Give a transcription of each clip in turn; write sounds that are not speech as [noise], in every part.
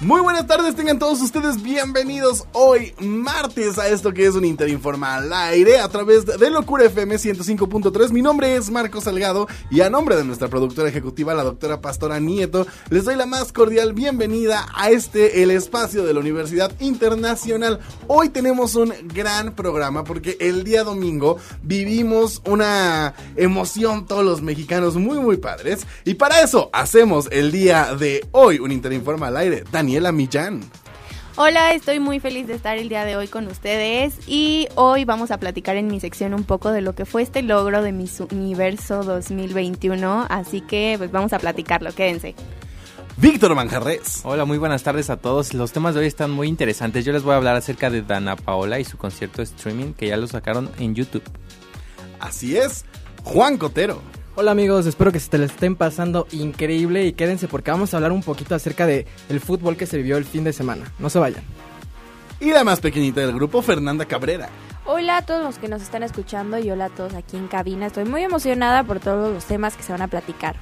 Muy buenas tardes, tengan todos ustedes bienvenidos hoy martes a esto que es un Interinforma al aire a través de Locura FM 105.3. Mi nombre es Marco Salgado y a nombre de nuestra productora ejecutiva, la doctora Pastora Nieto, les doy la más cordial bienvenida a este, el espacio de la Universidad Internacional. Hoy tenemos un gran programa porque el día domingo vivimos una emoción todos los mexicanos muy muy padres y para eso hacemos el día de hoy un Interinforma al aire. Daniela Millán. Hola, estoy muy feliz de estar el día de hoy con ustedes y hoy vamos a platicar en mi sección un poco de lo que fue este logro de Miss Universo 2021, así que pues vamos a platicarlo, quédense. Víctor Manjarres. Hola, muy buenas tardes a todos. Los temas de hoy están muy interesantes. Yo les voy a hablar acerca de Dana Paola y su concierto streaming que ya lo sacaron en YouTube. Así es, Juan Cotero. Hola amigos, espero que se te lo estén pasando increíble y quédense porque vamos a hablar un poquito acerca de el fútbol que se vivió el fin de semana. No se vayan. Y la más pequeñita del grupo, Fernanda Cabrera. Hola a todos los que nos están escuchando y hola a todos aquí en cabina. Estoy muy emocionada por todos los temas que se van a platicar.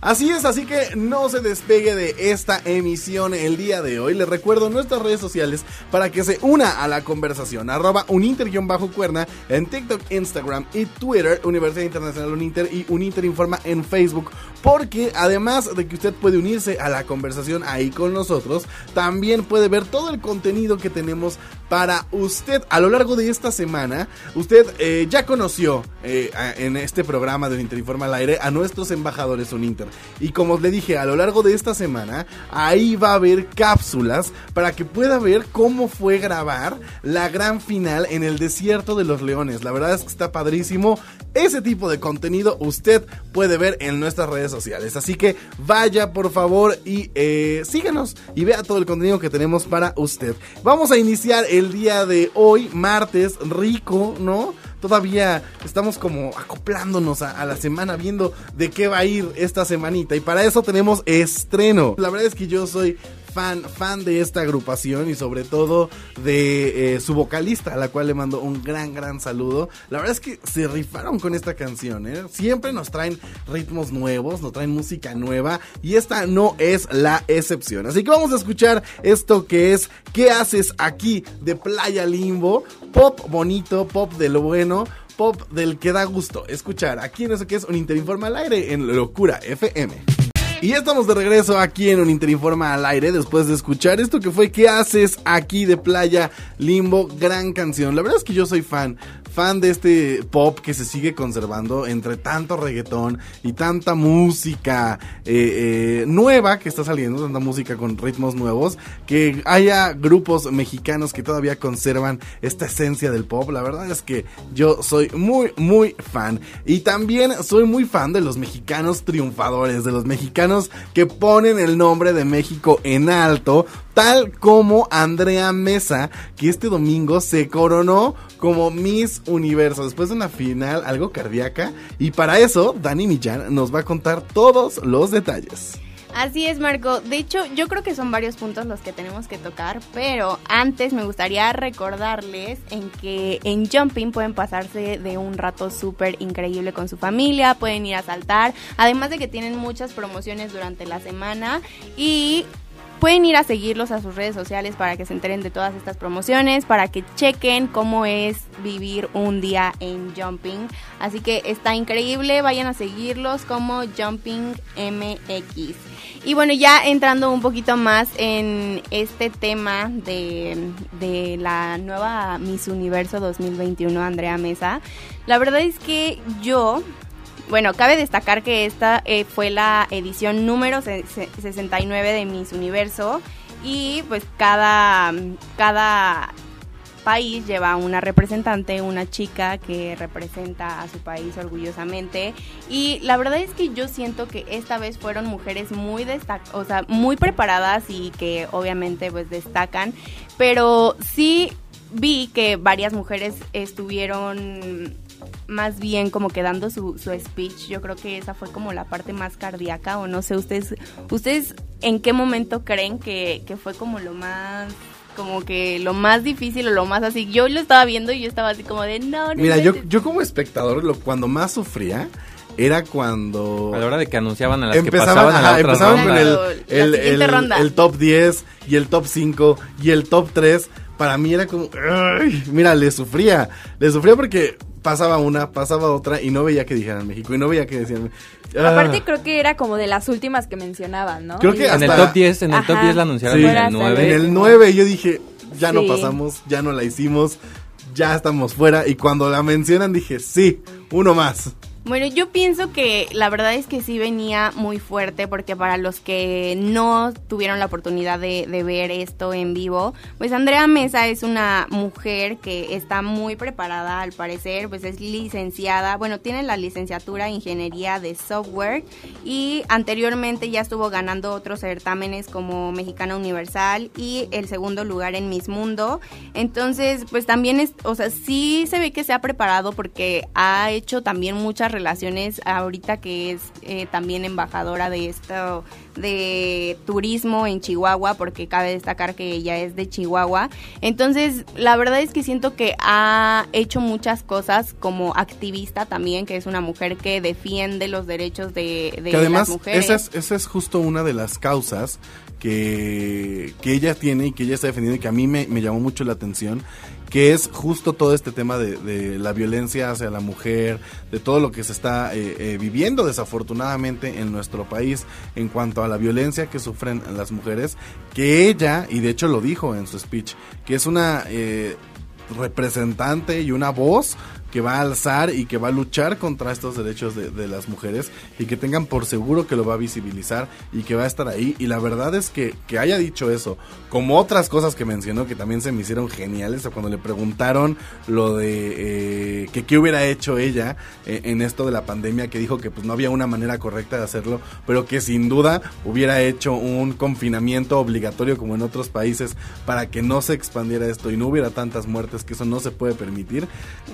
Así es, así que no se despegue de esta emisión el día de hoy. Les recuerdo nuestras redes sociales para que se una a la conversación. Arroba uninter-cuerna en TikTok, Instagram y Twitter. Universidad Internacional Uninter y Uninter Informa en Facebook. Porque además de que usted puede unirse a la conversación ahí con nosotros, también puede ver todo el contenido que tenemos para usted a lo largo de esta semana. Usted eh, ya conoció eh, en este programa de Uninter Informa al aire a nuestros embajadores Uninter. Y como le dije, a lo largo de esta semana, ahí va a haber cápsulas para que pueda ver cómo fue grabar la gran final en el desierto de los leones. La verdad es que está padrísimo. Ese tipo de contenido usted puede ver en nuestras redes sociales. Así que vaya por favor y eh, síganos y vea todo el contenido que tenemos para usted. Vamos a iniciar el día de hoy, martes, rico, ¿no? Todavía estamos como acoplándonos a, a, la semana, viendo de qué va a ir esta semanita. Y para eso tenemos estreno. La verdad es que yo soy fan, de esta agrupación y sobre todo de eh, su vocalista, a la cual le mando un gran, gran saludo. La verdad es que se rifaron con esta canción, ¿eh? Siempre nos traen ritmos nuevos, nos traen música nueva y esta no es la excepción. Así que vamos a escuchar esto que es ¿Qué haces aquí? de Playa Limbo? Pop bonito, pop de lo bueno pop del que da gusto escuchar aquí en eso que es un Interinforma al aire en Locura FM. Y estamos de regreso aquí en un Interinforma al aire después de escuchar esto que fue ¿Qué haces aquí de Playa Limbo? Gran canción. La verdad es que yo soy fan, fan de este pop que se sigue conservando entre tanto reggaetón y tanta música eh, eh, nueva que está saliendo, tanta música con ritmos nuevos, que haya grupos mexicanos que todavía conservan esta esencia del pop. La verdad es que yo soy muy, muy fan. Y también soy muy fan de los mexicanos triunfadores, de los mexicanos que ponen el nombre de México en alto, tal como Andrea Mesa, que este domingo se coronó como Miss Universo después de una final algo cardíaca. Y para eso, Dani Millán nos va a contar todos los detalles. Así es, Marco. De hecho, yo creo que son varios puntos los que tenemos que tocar, pero antes me gustaría recordarles en que en Jumping pueden pasarse de un rato súper increíble con su familia, pueden ir a saltar, además de que tienen muchas promociones durante la semana y Pueden ir a seguirlos a sus redes sociales para que se enteren de todas estas promociones, para que chequen cómo es vivir un día en Jumping. Así que está increíble, vayan a seguirlos como Jumping MX. Y bueno, ya entrando un poquito más en este tema de, de la nueva Miss Universo 2021, Andrea Mesa, la verdad es que yo bueno, cabe destacar que esta eh, fue la edición número 69 de Miss Universo y pues cada, cada país lleva una representante, una chica que representa a su país orgullosamente y la verdad es que yo siento que esta vez fueron mujeres muy destac o sea, muy preparadas y que obviamente pues destacan, pero sí vi que varias mujeres estuvieron más bien como quedando su, su speech. Yo creo que esa fue como la parte más cardíaca o no sé, ustedes, ustedes en qué momento creen que, que fue como lo más como que lo más difícil o lo más así. Yo lo estaba viendo y yo estaba así como de no, no. Mira, yo, inventes". yo como espectador, lo, cuando más sufría era cuando A la hora de que anunciaban a las que empezaban, a la ajá, otra empezaban ronda. con el, el, el- ronda. el top 10 y el top 5 y el top 3. Para mí era como, "Ay", mira, le sufría, le sufría porque pasaba una, pasaba otra y no veía que dijeran México y no veía que decían. "Ah". Aparte creo que era como de las últimas que mencionaban, ¿no? Creo que Y- En el hasta- top 10, en el top Ajá. 10 la anunciaron Sí. en el hasta en 9. el 9 yo dije, ya no Sí. pasamos, ya no la hicimos, ya estamos fuera y cuando la mencionan dije, sí, uno más. Bueno, yo pienso que la verdad es que sí venía muy fuerte porque para los que no tuvieron la oportunidad de, ver esto en vivo, pues Andrea Mesa es una mujer que está muy preparada al parecer, pues es licenciada, bueno, tiene la licenciatura en Ingeniería de Software y anteriormente ya estuvo ganando otros certámenes como Mexicana Universal y el segundo lugar en Miss Mundo. Entonces, pues también es, o sea, sí se ve que se ha preparado porque ha hecho también muchas relaciones ahorita que es eh, también embajadora de esto de turismo en Chihuahua porque cabe destacar que ella es de Chihuahua. Entonces la verdad es que siento que ha hecho muchas cosas como activista también que es una mujer que defiende los derechos de, de que además las mujeres. esa es, esa es justo una de las causas que, que ella tiene y que ella está defendiendo y que a mí me, me llamó mucho la atención, que es justo todo este tema de, la violencia hacia la mujer, de todo lo que se está eh, eh, viviendo desafortunadamente en nuestro país en cuanto a la violencia que sufren las mujeres, que ella, y de hecho lo dijo en su speech, que es una... eh, representante y una voz que va a alzar y que va a luchar contra estos derechos de, las mujeres y que tengan por seguro que lo va a visibilizar y que va a estar ahí. Y la verdad es que, que haya dicho eso, como otras cosas que mencionó que también se me hicieron geniales, o cuando le preguntaron lo de eh, que qué hubiera hecho ella eh, en esto de la pandemia, que dijo que pues no había una manera correcta de hacerlo, pero que sin duda hubiera hecho un confinamiento obligatorio como en otros países para que no se expandiera esto y no hubiera tantas muertes, que eso no se puede permitir.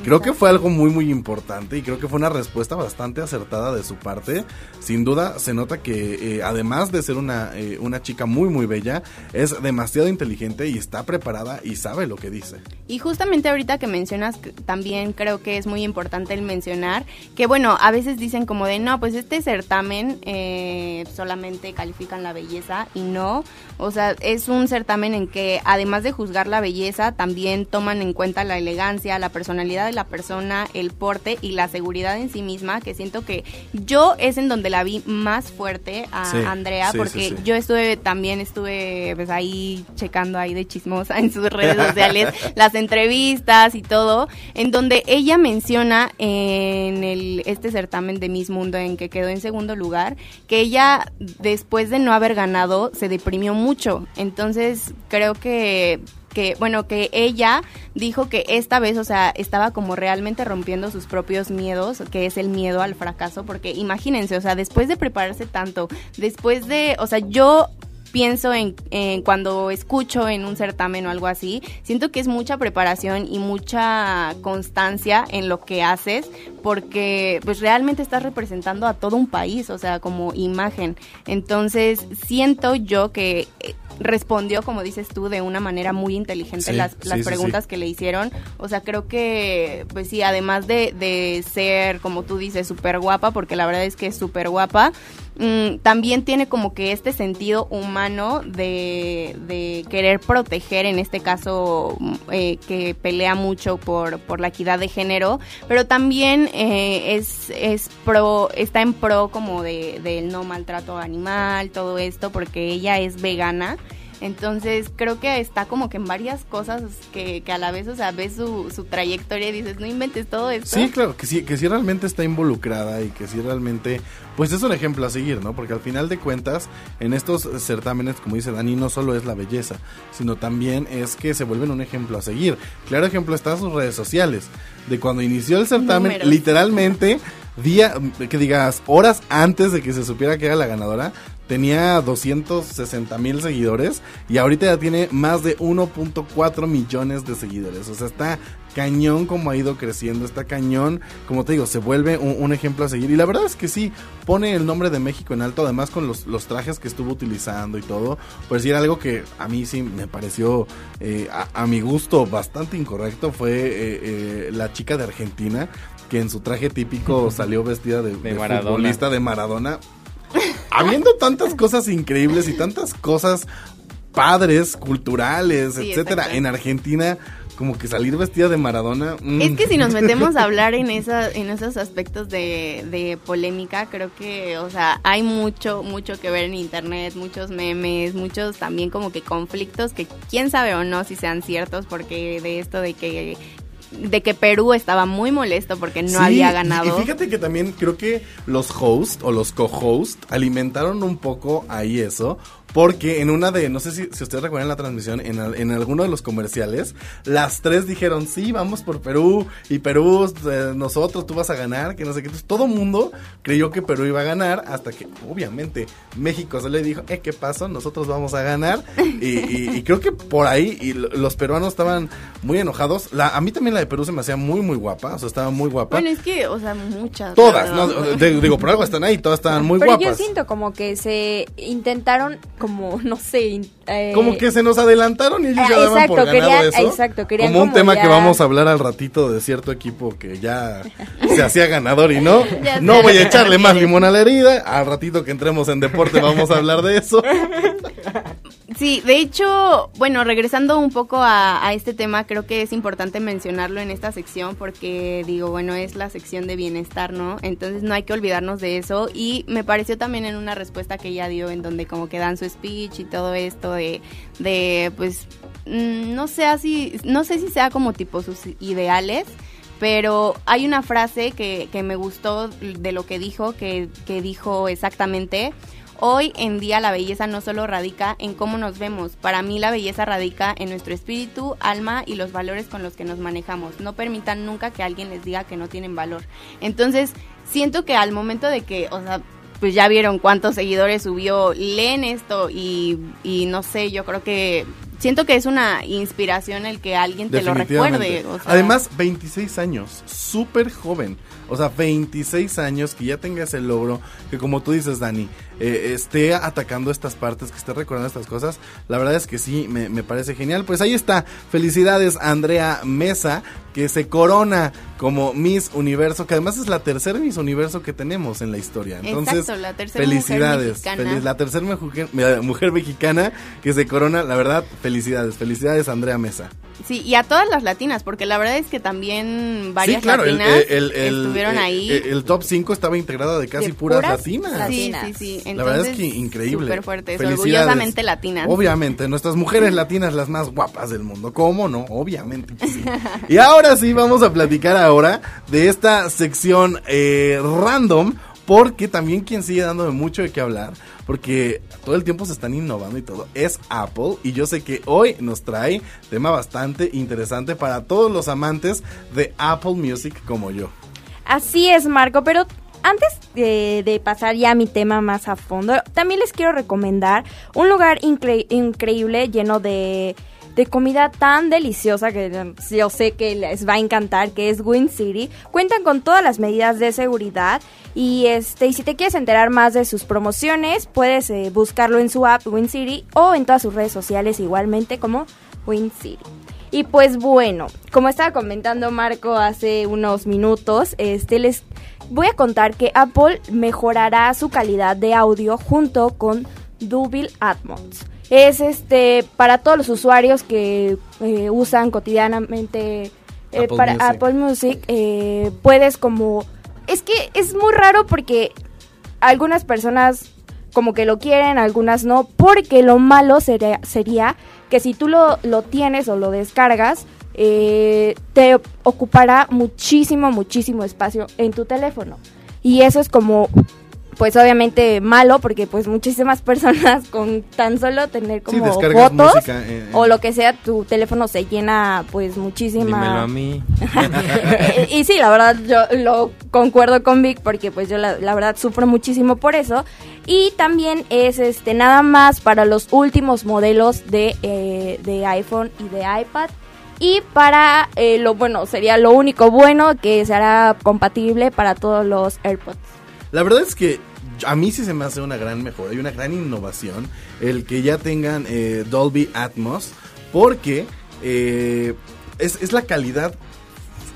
Creo que fue algo muy muy importante y creo que fue una respuesta bastante acertada de su parte. Sin duda se nota que eh, además de ser una, eh, una chica muy muy bella, es demasiado inteligente y está preparada y sabe lo que dice. Y justamente ahorita que mencionas, también creo que es muy importante el mencionar que, bueno, a veces dicen como de, no, pues este certamen eh, solamente califican la belleza y no, o sea, es un certamen en que además de juzgar la belleza, también toman en cuenta la elegancia, la personalidad de la persona, el porte y la seguridad en sí misma, que siento que yo es en donde la vi más fuerte a Sí, Andrea, sí, porque sí. yo estuve también estuve pues ahí checando ahí de chismosa [laughs] en sus redes sociales las entrevistas y todo en donde ella menciona en el este certamen de Miss Mundo en que quedó en segundo lugar que ella después de no haber ganado se deprimió mucho entonces creo que que bueno que ella dijo que esta vez o sea estaba como realmente rompiendo sus propios miedos que es el miedo al fracaso porque imagínense o sea después de prepararse tanto después de o sea yo pienso en, cuando escucho en un certamen o algo así, siento que es mucha preparación y mucha constancia en lo que haces, porque pues realmente estás representando a todo un país, o sea, como imagen. Entonces, siento yo que eh, respondió, como dices tú, de una manera muy inteligente Sí, las, las sí, preguntas sí. que le hicieron. O sea, creo que, pues sí, además de, de ser, como tú dices, súper guapa, porque la verdad es que es súper guapa, mm, también tiene como que este sentido humano de, de querer proteger, en este caso, mm, eh, que pelea mucho por, por la equidad de género, pero también eh, es, es pro, está en pro como de, del no maltrato animal, todo esto, porque ella es vegana. Entonces creo que está como que en varias cosas que, que a la vez, o sea, ves su, su trayectoria y dices, no inventes todo esto. Sí, claro, que sí, que sí realmente está involucrada y que sí realmente, pues es un ejemplo a seguir, ¿no? Porque al final de cuentas, en estos certámenes, como dice Dani, no solo es la belleza, sino también es que se vuelven un ejemplo a seguir. Claro ejemplo está en sus redes sociales, de cuando inició el certamen, Números. literalmente, día, que digas, horas antes de que se supiera que era la ganadora, tenía 260 mil seguidores y ahorita ya tiene más de 1.4 millones de seguidores. O sea, está cañón como ha ido creciendo, está cañón, como te digo, se vuelve un, ejemplo a seguir. Y la verdad es que sí, pone el nombre de México en alto, además con los, los trajes que estuvo utilizando y todo. Pues sí, era algo que a mí sí me pareció, eh, a, a mi gusto, bastante incorrecto. Fue eh, eh, la chica de Argentina, que en su traje típico [laughs] salió vestida de, de Maradona. futbolista de Maradona. Habiendo tantas cosas increíbles y tantas cosas padres, culturales, Sí, etcétera, exacto. en Argentina, como que salir vestida de Maradona. mm. Es que si nos metemos a [laughs] hablar en esa, en esos aspectos de, de polémica, creo que, o sea, hay mucho, mucho que ver en internet, muchos memes, muchos también como que conflictos que quién sabe o no si sean ciertos, porque de esto de que de que Perú estaba muy molesto porque no Sí, había ganado. Y fíjate que también creo que los hosts o los co-hosts alimentaron un poco ahí eso. Porque en una de, no sé si, si ustedes recuerdan la transmisión, en, al- en alguno de los comerciales, las tres dijeron, sí, vamos por Perú, y Perú, eh, nosotros, tú vas a ganar, que no sé qué. Entonces todo mundo creyó que Perú iba a ganar, hasta que, obviamente, México se le dijo, eh, ¿qué pasó? Nosotros vamos a ganar. Y, y- y creo que por ahí, y lo- los peruanos estaban muy enojados. La, a mí también la de Perú se me hacía muy, muy guapa, o sea, estaba muy guapa. Bueno, es que, o sea, muchas. Todas, no, digo, por algo están ahí, todas estaban muy Pero guapas. yo siento como que se intentaron, como, [laughs] no sé. eh, Como que se nos adelantaron y ellos Ah, ya daban exacto, por ganado querían- eso. exacto, querían como un como tema ya- que vamos a hablar al ratito de cierto equipo que ya [laughs] se hacía ganador y no. No voy a echarle más limón a la herida. Al ratito que entremos en deporte vamos a hablar de eso. [laughs] Sí, de hecho, bueno, regresando un poco a, este tema, creo que es importante mencionarlo en esta sección porque digo, bueno, es la sección de bienestar, ¿no? Entonces no hay que olvidarnos de eso y me pareció también en una respuesta que ella dio en donde como que dan su speech y todo esto de, de pues, mm, no sé así, no sé si sea como tipo sus ideales, pero hay una frase que, que me gustó de lo que dijo, que, que dijo exactamente, hoy en día la belleza no solo radica en cómo nos vemos, para mí la belleza radica en nuestro espíritu, alma y los valores con los que nos manejamos. No permitan nunca que alguien les diga que no tienen valor. Entonces, siento que al momento de que, o sea, pues ya vieron cuántos seguidores subió, leen esto y, y no sé, yo creo que siento que es una inspiración el que alguien te lo recuerde. o sea, Además, 26 años, súper joven. O sea, 26 años que ya tenga ese logro, que como tú dices, Dani, eh, esté atacando estas partes, que esté recordando estas cosas. La verdad es que sí, me, me parece genial. Pues ahí está. Felicidades, Andrea Mesa, que se corona como Miss Universo, que además es la tercera Miss Universo que tenemos en la historia. Entonces, Exacto, la tercera mujer felicidades. mexicana. feliz- la tercera mujer, eh, mujer mexicana que se corona. La verdad, felicidades. Felicidades, Andrea Mesa. Sí, y a todas las latinas, porque la verdad es que también varias sí, claro, el, latinas el- el- estuvieron el- ahí. El, el top 5 estaba integrado de casi De puras puras latinas. latinas. Sí, sí, sí. La verdad es que increíble. Súper fuertes, Felicidades. orgullosamente latinas. Obviamente, nuestras mujeres [laughs] latinas las más guapas del mundo. ¿Cómo no? Obviamente que sí. y ahora sí vamos a platicar ahora de esta sección eh, random. Porque también quien sigue dándome mucho de qué hablar, porque todo el tiempo se están innovando y todo, es Apple. Y yo sé que hoy nos trae tema bastante interesante para todos los amantes de Apple Music como yo. Así es, Marco, pero antes de, pasar ya a mi tema más a fondo, también les quiero recomendar un lugar incre- increíble lleno de, de comida tan deliciosa que yo sé que les va a encantar, que es Win City. Cuentan con todas las medidas de seguridad y este si te quieres enterar más de sus promociones, puedes eh, buscarlo en su app Win City o en todas sus redes sociales igualmente como Win City. Y pues bueno, como estaba comentando Marco hace unos minutos, este les voy a contar que Apple mejorará su calidad de audio junto con Dolby Atmos. Es este para todos los usuarios que eh, usan cotidianamente eh, Apple para Music. Apple Music, eh, puedes como es que es muy raro porque algunas personas como que lo quieren, algunas no, porque lo malo sería, sería que si tú lo, lo tienes o lo descargas, eh, te ocupará muchísimo, muchísimo espacio en tu teléfono. Y eso es como, pues obviamente malo, porque pues muchísimas [laughs] personas con tan solo tener Sí, como descargas fotos música en- en- o lo que sea, tu teléfono se llena pues muchísima... Dímelo a mí. [laughs] Eh, y sí, la verdad yo lo concuerdo con Vic porque pues yo la, la verdad sufro muchísimo por eso. Y también es este nada más para los últimos modelos de, eh, de iPhone y de iPad. Y para eh, lo bueno, sería lo único bueno que será compatible para todos los AirPods. La verdad es que a mí sí se me hace una gran mejora y una gran innovación el que ya tengan eh, Dolby Atmos porque eh, es, es la calidad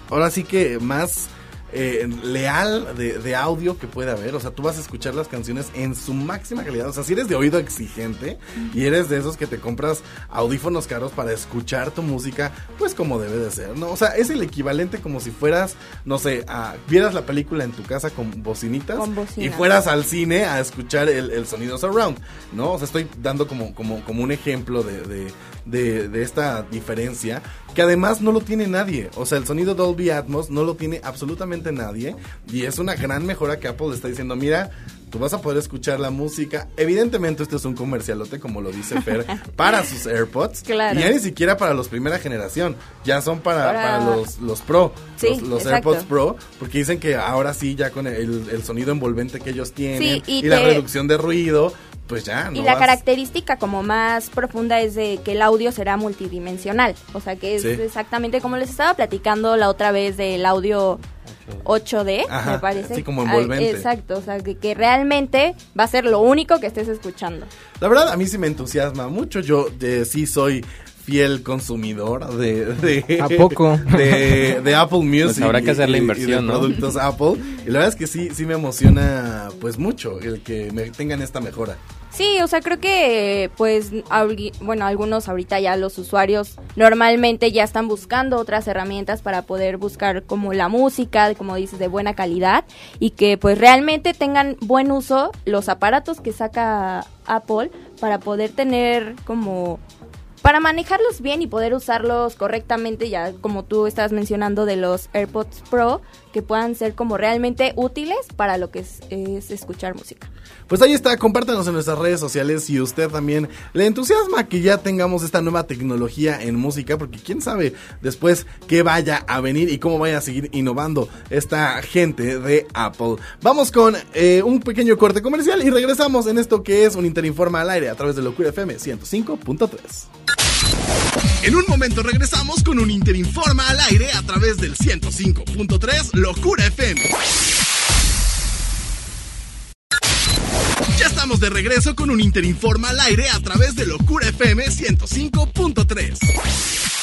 ahora sí que más eh, leal de, de audio que puede haber. O sea, tú vas a escuchar las canciones en su máxima calidad. O sea, si eres de oído exigente y eres de esos que te compras audífonos caros para escuchar tu música, pues como debe de ser, ¿no? O sea, es el equivalente como si fueras, no sé, a, vieras la película en tu casa con bocinitas Con y fueras al cine a escuchar el, el sonido surround, ¿no? O sea, estoy dando como, como, como un ejemplo de, de, de- esta diferencia que además no lo tiene nadie. O sea, el sonido Dolby Atmos no lo tiene absolutamente nadie y es una gran mejora que Apple le está diciendo, mira, tú vas a poder escuchar la música. Evidentemente esto es un comercialote, como lo dice Fer, para sus AirPods. Claro. Y ya ni siquiera para los primera generación, ya son para, Para- para los, los Pro, Sí, los. AirPods Pro, porque dicen que ahora sí, ya con el, el sonido envolvente que ellos tienen Sí, y la que- reducción de ruido, pues ya, no y la vas- característica como más profunda es de que el audio será multidimensional. O sea que es Sí. exactamente como les estaba platicando la otra vez del audio 8D, Ajá, me parece. así como envolvente. exacto, o sea que, que realmente va a ser lo único que estés escuchando. La verdad, a mí sí me entusiasma mucho. Yo eh, sí soy fiel consumidor de, de ¿A poco? de, de Apple Music Pues habrá que hacer la y- y inversión, de ¿no? productos Apple y la verdad es que sí sí me emociona pues mucho el que me tengan esta mejora Sí, o sea, creo que, pues, bueno, algunos ahorita ya los usuarios normalmente ya están buscando otras herramientas para poder buscar como la música, como dices, de buena calidad y que pues realmente tengan buen uso los aparatos que saca Apple para poder tener como para manejarlos bien y poder usarlos correctamente, ya como tú estás mencionando de los AirPods Pro, que puedan ser como realmente útiles para lo que es, es escuchar música. Pues ahí está, compártanos en nuestras redes sociales si usted también le entusiasma que ya tengamos esta nueva tecnología en música, porque quién sabe después qué vaya a venir y cómo vaya a seguir innovando esta gente de Apple. Vamos con eh, un pequeño corte comercial y regresamos en esto que es un Interinforma al aire a través de Locura FM 105.3. En un momento regresamos con un Interinforma al aire a través del 105.3 Locura FM. Ya estamos de regreso con un Interinforma al aire a través de Locura FM 105.3.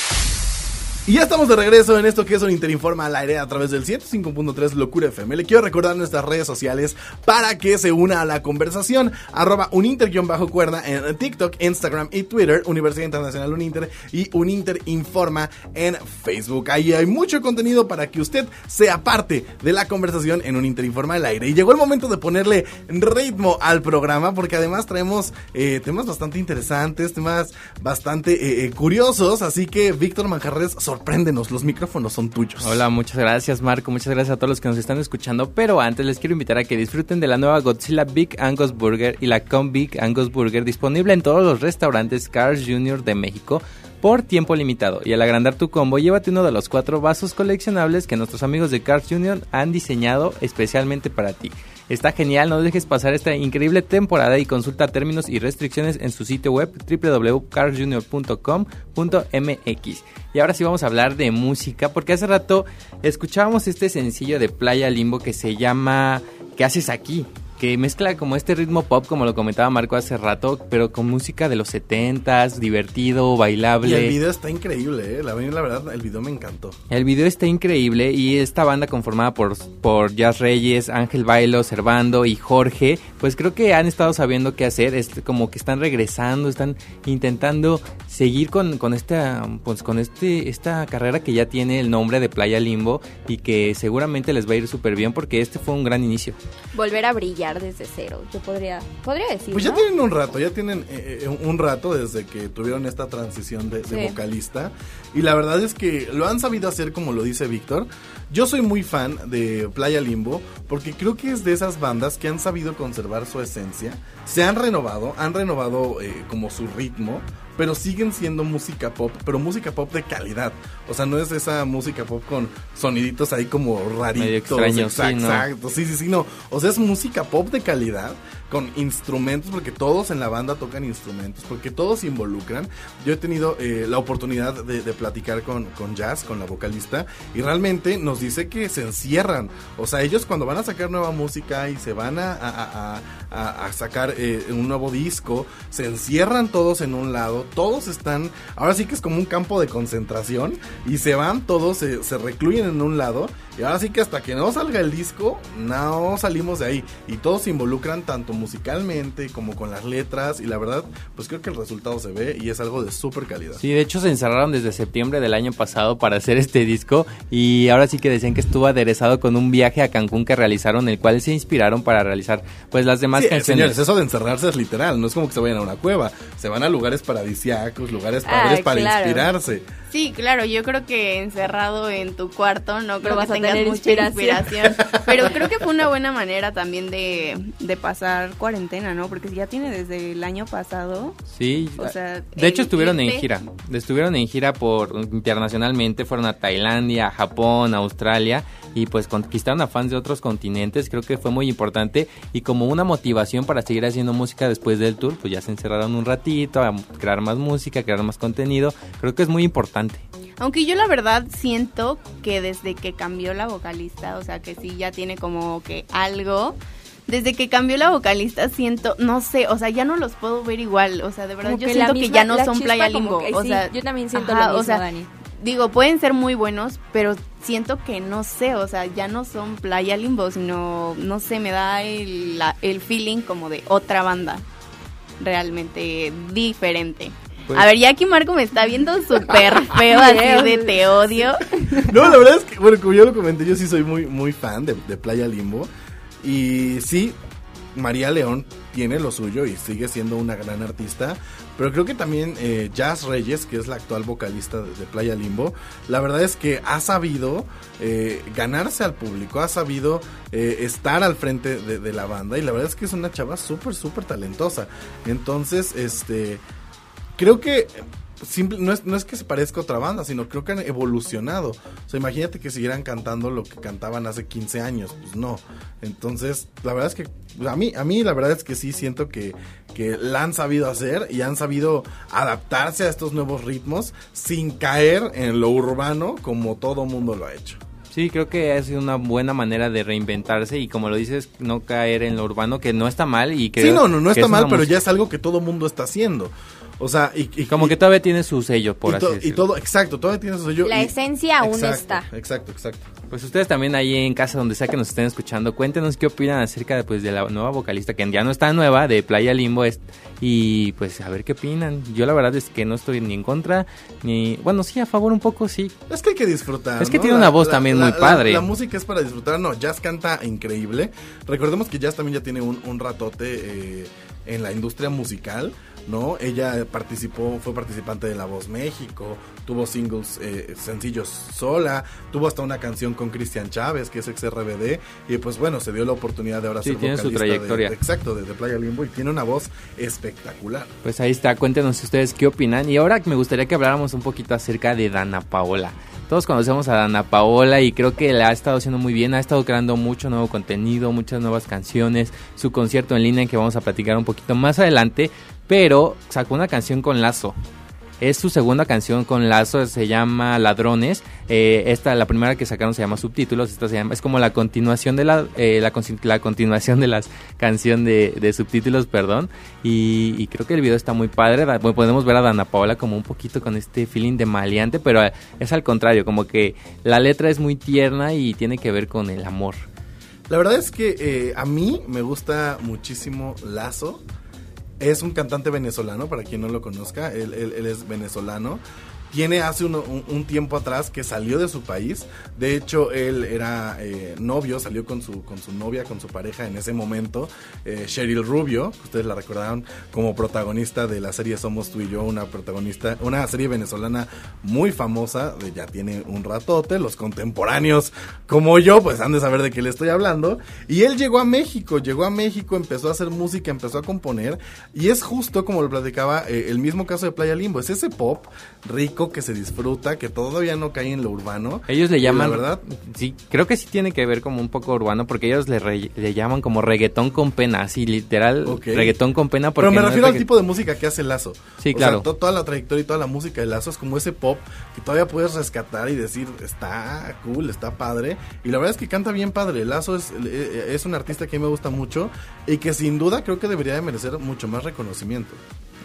Y ya estamos de regreso en esto que es un Interinforma al aire a través del 105.3 Locura FM. Le quiero recordar nuestras redes sociales para que se una a la conversación. Arroba uninter-cuerda en TikTok, Instagram y Twitter. Universidad Internacional Uninter y Uninter Informa en Facebook. Ahí hay mucho contenido para que usted sea parte de la conversación en un Interinforma al aire. Y llegó el momento de ponerle ritmo al programa porque además traemos eh, temas bastante interesantes, temas bastante eh, eh, curiosos. Así que Víctor Manjarres, sorpréndenos, los micrófonos son tuyos. Hola, muchas gracias Marco, muchas gracias a todos los que nos están escuchando, pero antes les quiero invitar a que disfruten de la nueva Godzilla Big Angus Burger y la Con Big Angus Burger disponible en todos los restaurantes Cars Jr. de México por tiempo limitado. Y al agrandar tu combo, llévate uno de los cuatro vasos coleccionables que nuestros amigos de Cars Jr. han diseñado especialmente para ti. Está genial, no dejes pasar esta increíble temporada y consulta términos y restricciones en su sitio web www.carsjunior.com.mx. Y ahora sí vamos a hablar de música, porque hace rato escuchábamos este sencillo de Playa Limbo que se llama ¿Qué haces aquí? Que mezcla como este ritmo pop, como lo comentaba Marco hace rato, pero con música de los 70s, divertido, bailable. Y el video está increíble, ¿eh? La, la verdad, el video me encantó. El video está increíble y esta banda conformada por, por Jazz Reyes, Ángel Bailo, Servando y Jorge, pues creo que han estado sabiendo qué hacer, es como que están regresando, están intentando seguir con, con esta pues con este esta carrera que ya tiene el nombre de Playa Limbo y que seguramente les va a ir súper bien porque este fue un gran inicio. Volver a brillar desde cero, yo podría, podría decir. Pues ya ¿no? tienen un rato, ya tienen eh, eh, un rato desde que tuvieron esta transición de, de Sí. vocalista. Y la verdad es que lo han sabido hacer como lo dice Víctor. Yo soy muy fan de Playa Limbo porque creo que es de esas bandas que han sabido conservar su esencia. Se han renovado, han renovado eh, como su ritmo, pero siguen siendo música pop, pero música pop de calidad. O sea, no es esa música pop con soniditos ahí como raritos. Medio sí, exacto, ¿no? exacto. Sí, sí, sí, no. O sea, es música pop de calidad, con instrumentos, porque todos en la banda tocan instrumentos, porque todos se involucran. Yo he tenido eh, la oportunidad de, platicar con, con Jazz, con la vocalista, y realmente nos dice que se encierran. O sea, ellos cuando van a sacar nueva música y se van a- a- a sacar eh, un nuevo disco, se encierran todos en un lado, todos están, ahora sí que es como un campo de concentración, y se van todos, se, se recluyen en un lado, y ahora sí que hasta que no salga el disco, no salimos de ahí. Y todos se involucran tanto musicalmente como con las letras, y la verdad, pues creo que el resultado se ve y es algo de súper calidad. Sí, de hecho se encerraron desde septiembre del año pasado para hacer este disco y ahora sí que decían que estuvo aderezado con un viaje a Cancún que realizaron, el cual se inspiraron para realizar pues las demás Sí, canciones. señores, eso de encerrarse es literal, no es como que se vayan a una cueva, se van a lugares paradisíacos, lugares padres Ah, para claro. inspirarse. Sí, claro, yo creo que encerrado en tu cuarto no creo vas que a tengas tener mucha inspiración. inspiración. Pero [laughs] creo que fue una buena manera también de, de pasar cuarentena, ¿no? Porque ya tiene desde el año pasado. Sí, O sea, de hecho estuvieron en gira, estuvieron en gira por internacionalmente, fueron a Tailandia, Japón, Australia y pues conquistaron a fans de otros continentes, creo que fue muy importante y como una motivación para seguir haciendo música después del tour, pues ya se encerraron un ratito a crear más música, crear más contenido, creo que es muy importante. Aunque yo la verdad siento que desde que cambió la vocalista, o sea que sí ya tiene como que algo. Desde que cambió la vocalista siento, no sé, o sea, ya no los puedo ver igual, o sea, de verdad Como yo que siento que ya no son Playa Limbo, que o sí, sea, yo también siento ajá, lo mismo, o sea, Dani. digo, pueden ser muy buenos, pero siento que no sé, o sea, ya no son Playa Limbo, sino, no sé, me da el, la- el feeling como de otra banda, realmente diferente. Pues- A ver, ya aquí Marco me está viendo súper [laughs] feo, así de te odio. No, la verdad es que, bueno, como yo lo comenté, yo sí soy muy, muy fan de, de Playa Limbo. Y sí, María León tiene lo suyo y sigue siendo una gran artista. Pero creo que también eh, Jazz Reyes, que es la actual vocalista de, Playa Limbo, la verdad es que ha sabido eh, ganarse al público, ha sabido eh, estar al frente de, de la banda. Y la verdad es que es una chava súper, súper talentosa. Entonces, este creo que simple, no, es, no es que se parezca a otra banda, sino creo que han evolucionado. O sea, imagínate que siguieran cantando lo que cantaban hace 15 años. Pues no. Entonces, la verdad es que pues, a mí, a mí la verdad es que sí siento que, que la han sabido hacer y han sabido adaptarse a estos nuevos ritmos sin caer en lo urbano como todo mundo lo ha hecho. Sí, creo que ha sido una buena manera de reinventarse y como lo dices, no caer en lo urbano, que no está mal y que... sí, no, no, no está es mal, pero música- ya es algo que todo mundo está haciendo. O sea, y, y- Como y- que todavía tiene su sello, por así to- y decirlo. todo, exacto, todavía tiene su sello. La y- esencia aún exacto, está. Exacto, exacto. Pues ustedes también ahí en casa, donde sea que nos estén escuchando, cuéntenos qué opinan acerca de, pues, de la nueva vocalista, que ya no está nueva, de Playa Limbo, es- y pues a ver qué opinan. Yo la verdad es que no estoy ni en contra, ni... Bueno, sí, a favor un poco, sí. Es que hay que disfrutar. Es que ¿no? tiene una voz también muy padre. La, música es para disfrutar. No, Jazz canta increíble. Recordemos que Jazz también ya tiene un, un ratote eh, en la industria musical. ¿no? Ella participó, fue participante de La Voz México, tuvo singles, eh, sencillos sola, tuvo hasta una canción con Cristian Chávez, que es ex RBD, y pues bueno, se dio la oportunidad de ahora Sí, ser tiene su vocalista de- trayectoria. de- exacto, de, de Playa Limbo, y tiene una voz espectacular. Pues ahí está, cuéntenos ustedes qué opinan. Y ahora me gustaría que habláramos un poquito acerca de Dana Paola. Todos conocemos a Dana Paola y creo que la ha estado haciendo muy bien, ha estado creando mucho nuevo contenido, muchas nuevas canciones, su concierto en línea en que vamos a platicar un poquito más adelante, pero sacó una canción con Lazo. Es su segunda canción con Lazo, se llama Ladrones. Eh, esta, la primera que sacaron se llama Subtítulos, esta se llama, es como la continuación de la, eh, la, continuación de las canción de, de subtítulos, perdón. Y, creo que el video está muy padre. Podemos ver a Dana Paola como un poquito con este feeling de maleante, pero eh, es al contrario, como que la letra es muy tierna y tiene que ver con el amor. La verdad es que a mí me gusta muchísimo Lazo. Es un cantante venezolano, para quien no lo conozca, él, él- él es venezolano. Tiene hace un tiempo atrás que salió de su país. De hecho, él era eh, novio, salió con su, con su novia, con su pareja en ese momento, eh, Cheryl Rubio, que ustedes la recordaron como protagonista de la serie Somos tú y yo, una protagonista, una serie venezolana muy famosa, de, ya tiene un ratote, los contemporáneos como yo, pues han de saber de qué le estoy hablando. Y él llegó a México, llegó a México, empezó a hacer música, empezó a componer. Y es justo como lo platicaba eh, el mismo caso de Playa Limbo, es ese pop rico que se disfruta, que todavía no cae en lo urbano. Ellos le Y la llaman, verdad, sí, creo que sí tiene que ver como un poco urbano, porque ellos le, re- le llaman como reggaetón con pena, así literal, Ok. reggaetón con pena. Porque Pero me no refiero al tipo de música que hace Lazo. Sí, O claro. sea, to- toda la trayectoria y toda la música de Lazo es como ese pop que todavía puedes rescatar y decir, está cool, está padre. Y la verdad es que canta bien padre. Lazo es, eh, es un artista que me gusta mucho y que sin duda creo que debería de merecer mucho más reconocimiento.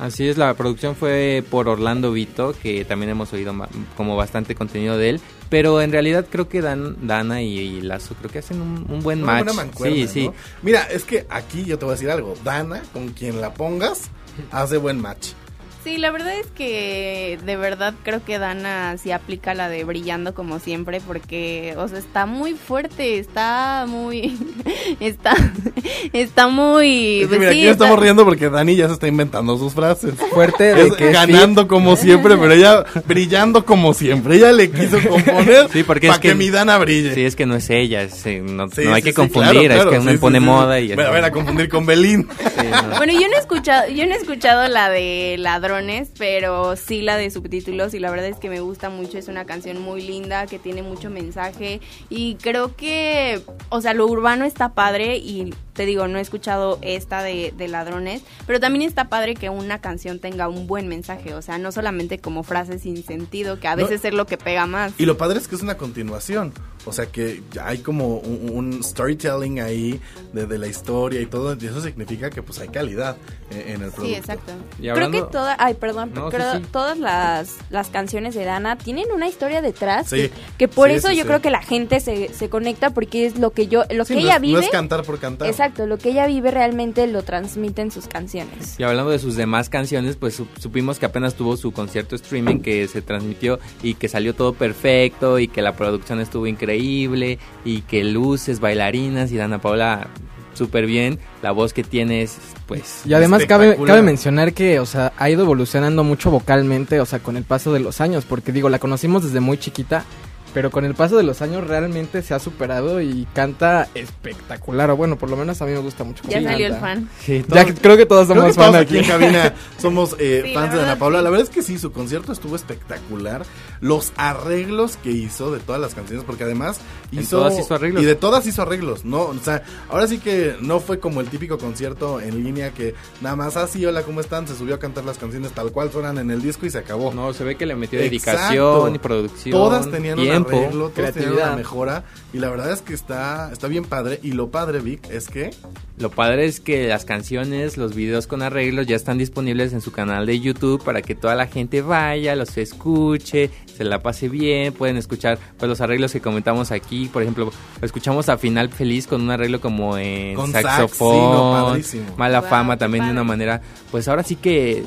Así es, la producción fue por Orlando Vito, que también hemos oído como bastante contenido de él, pero en realidad creo que Dan, Dana y, y Lazo creo que hacen un, un buen Una match. buena sí, sí. ¿no? Mira, es que aquí yo te voy a decir algo. Dana, con quien la pongas, hace buen match. Sí, la verdad es que de verdad creo que Dana sí aplica la de brillando como siempre porque, o sea, está muy fuerte, está muy, [laughs] está, está muy, Es que pues mira, sí, aquí está- estamos riendo porque Dani ya se está inventando sus frases. Fuerte de Es que ganando como siempre, pero ella brillando como siempre. Ella le quiso [laughs] componer Sí, porque para es que, que- mi Dana brille. Sí, es que no es ella, es, no, Sí, no hay sí, que sí, confundir, claro, es claro, que sí, uno sí, pone sí, sí. moda y... Bueno, a ver, a confundir con Belín. Sí, no. Bueno, yo no he escuchado, yo no he escuchado la de Pero sí la de subtítulos y la verdad es que me gusta mucho, es una canción muy linda que tiene mucho mensaje y creo que, o sea, lo urbano está padre y te digo, no he escuchado esta de, de Ladrones, pero también está padre que una canción tenga un buen mensaje, o sea, no solamente como frases sin sentido, que a No. veces es lo que pega más. Y lo padre es que es una continuación. O sea que ya hay como un, un storytelling ahí de, de la historia y todo. Y eso significa que pues hay calidad en, en el producto. Sí, exacto. Y Creo que todas, ay, perdón, No, creo sí, sí. todas las, las canciones de Dana tienen una historia detrás Sí. que, que por Sí, eso sí, yo sí. creo que la gente se, se conecta porque es lo que yo, lo Sí, que no ella es- vive. No es cantar por cantar. Exacto, lo que ella vive realmente lo transmite en sus canciones. Y hablando de sus demás canciones, pues su- supimos que apenas tuvo su concierto streaming que se transmitió y que salió todo perfecto y que la producción estuvo increíble y que luces, bailarinas y Dana Paula súper bien. La voz que tiene es pues... Y además cabe, cabe mencionar que, o sea, ha ido evolucionando mucho vocalmente, o sea, con el paso de los años, porque digo, la conocimos desde muy chiquita, pero con el paso de los años realmente se ha superado y canta espectacular, o bueno, por lo menos a mí me gusta mucho. Ya salió el fan. Sí, Ya que- creo que todos Creo que somos todos aquí. en cabina somos eh, Sí, fans de Ana Paula. sí. La verdad es que sí, su concierto estuvo espectacular. Los arreglos que hizo de todas las canciones, porque además hizo. todas hizo arreglos. Y de todas hizo arreglos, ¿no? O sea, ahora sí que no fue como el típico concierto en línea que nada más así, hola, ¿cómo están? Se subió a cantar las canciones tal cual suenan en el disco y se acabó. No, se ve que le metió Exacto. dedicación y producción. Todas tenían tiempo. un arreglo, todas tenían una mejora. Y la verdad es que está, está bien padre. Y lo padre, Vic, es que. Lo padre es que las canciones, los videos con arreglos ya están disponibles en su canal de YouTube para que toda la gente vaya, los escuche, se la pase bien, pueden escuchar pues los arreglos que comentamos aquí, por ejemplo, escuchamos a Final Feliz con un arreglo como en Con sax, saxofón, sí, no, padrísimo. Mala Wow, Fama también de una manera, pues ahora sí que